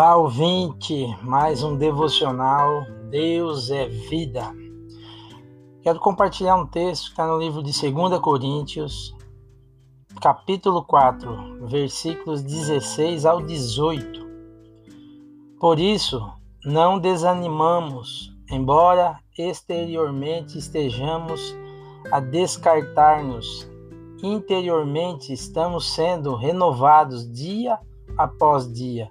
Olá, ouvinte, mais um devocional. Deus é vida. Quero compartilhar um texto que está no livro de 2 Coríntios, capítulo 4, versículos 16 ao 18. Por isso, não desanimamos, embora exteriormente estejamos a descartar-nos, interiormente estamos sendo renovados dia após dia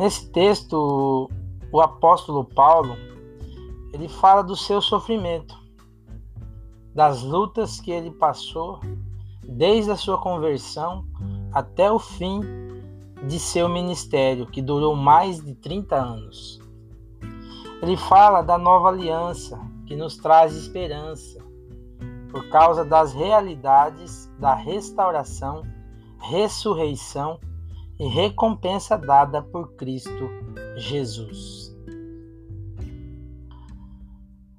Nesse texto, o apóstolo Paulo, ele fala do seu sofrimento, das lutas que ele passou desde a sua conversão até o fim de seu ministério, que durou mais de 30 anos. Ele fala da nova aliança, que nos traz esperança, por causa das realidades da restauração, ressurreição e recompensa dada por Cristo Jesus.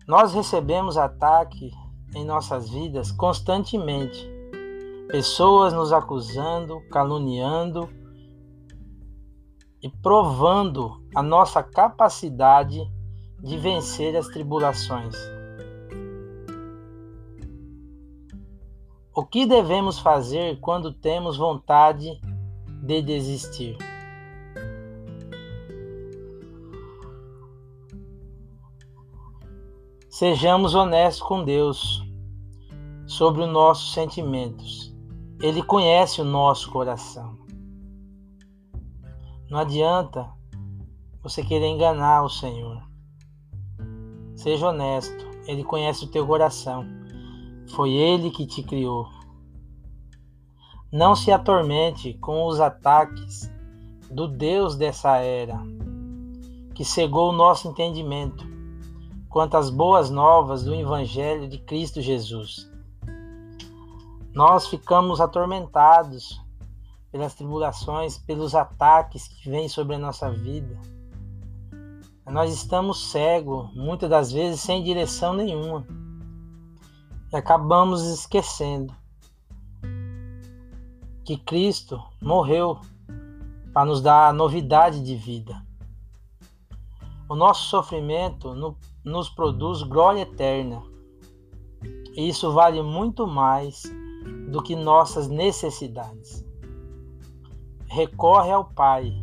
Nós recebemos ataque em nossas vidas constantemente. Pessoas nos acusando, caluniando e provando a nossa capacidade de vencer as tribulações. O que devemos fazer quando temos vontade de desistir. Sejamos honestos com Deus sobre os nossos sentimentos. Ele conhece o nosso coração. Não adianta você querer enganar o Senhor. Seja honesto. Ele conhece o teu coração. Foi Ele que te criou. Não se atormente com os ataques do Deus dessa era, que cegou o nosso entendimento quanto às boas novas do Evangelho de Cristo Jesus. Nós ficamos atormentados pelas tribulações, pelos ataques que vêm sobre a nossa vida. Nós estamos cegos, muitas das vezes sem direção nenhuma, e acabamos esquecendo que Cristo morreu para nos dar novidade de vida. O nosso sofrimento no, nos produz glória eterna. E isso vale muito mais do que nossas necessidades. Recorre ao Pai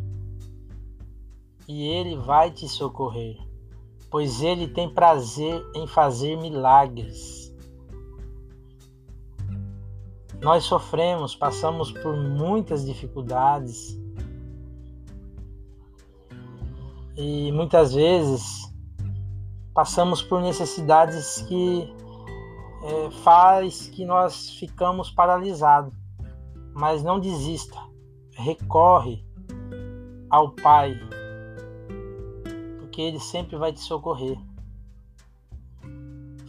e Ele vai te socorrer, pois Ele tem prazer em fazer milagres. Nós sofremos, passamos por muitas dificuldades e muitas vezes passamos por necessidades que é, faz que nós ficamos paralisados. Mas não desista, recorre ao Pai, porque Ele sempre vai te socorrer.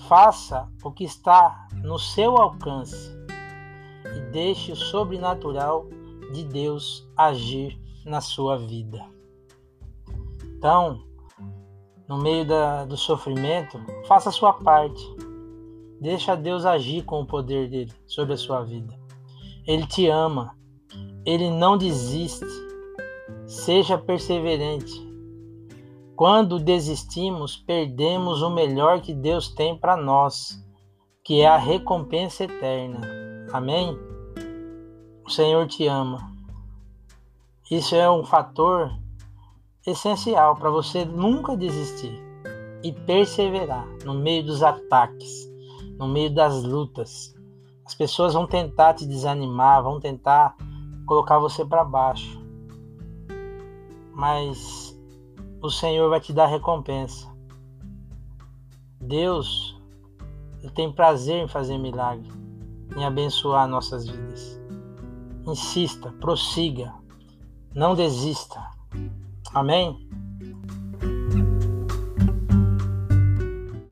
Faça o que está no seu alcance deixe o sobrenatural de Deus agir na sua vida. Então, no meio da, do sofrimento, faça a sua parte. Deixa Deus agir com o poder dele sobre a sua vida. Ele te ama. Ele não desiste. Seja perseverante. Quando desistimos, perdemos o melhor que Deus tem para nós, que é a recompensa eterna. Amém? O Senhor te ama. Isso é um fator essencial para você nunca desistir e perseverar no meio dos ataques, no meio das lutas. As pessoas vão tentar te desanimar, vão tentar colocar você para baixo. Mas o Senhor vai te dar recompensa. Deus tem prazer em fazer milagre em abençoar nossas vidas. Insista, prossiga, não desista. Amém?